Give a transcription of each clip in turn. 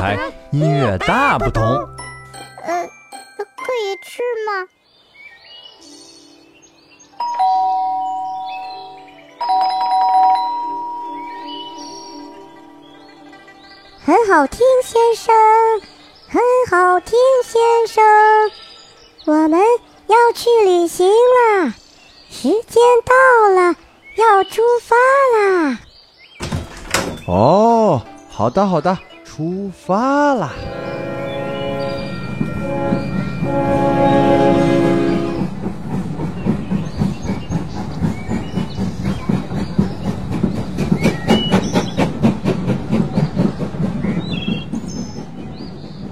台，音乐大不同。呃，可以吃吗？很好听，先生，很好听，先生。我们要去旅行啦，时间到了，要出发啦。哦，好的好的，出发啦！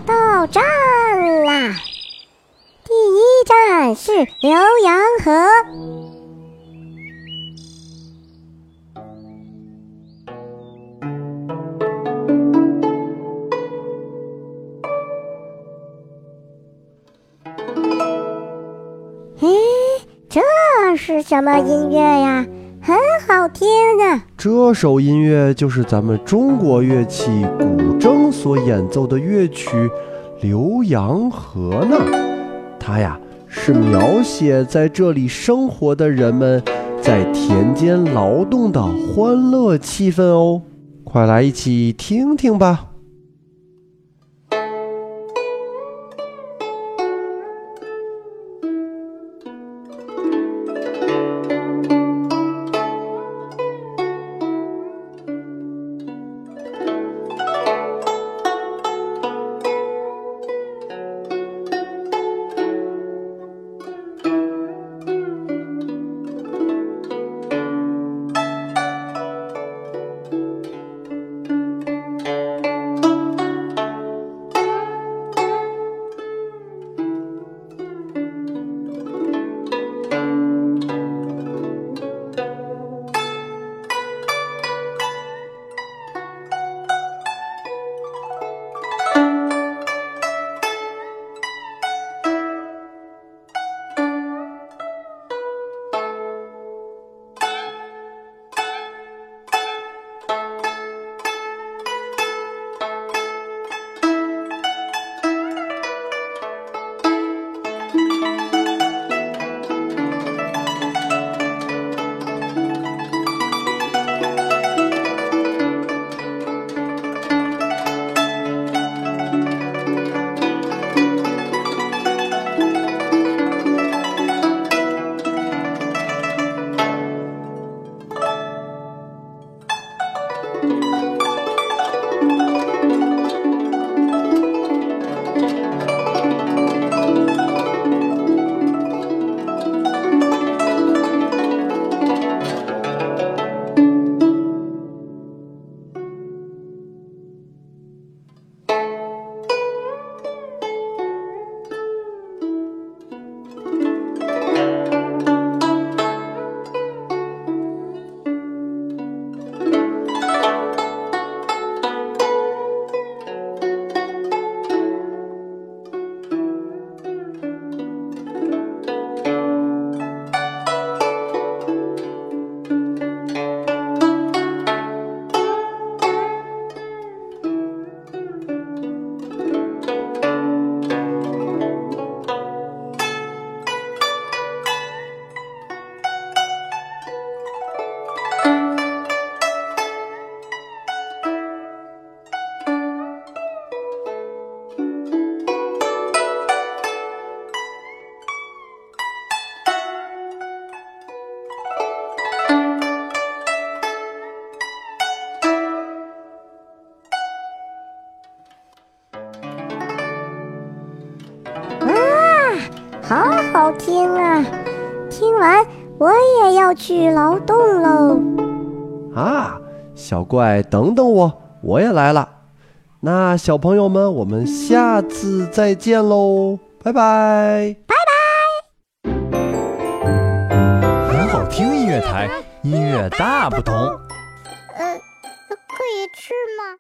到站啦！第一站是浏阳河。是什么音乐呀？很好听啊！这首音乐就是咱们中国乐器古筝所演奏的乐曲《浏阳河》呢。它呀是描写在这里生活的人们在田间劳动的欢乐气氛哦。快来一起听听吧。好好听啊！听完我也要去劳动喽。啊，小怪，等等我，我也来了。那小朋友们，我们下次再见喽，拜拜，拜拜。很好听音乐台，音乐大不同。呃，可以吃吗？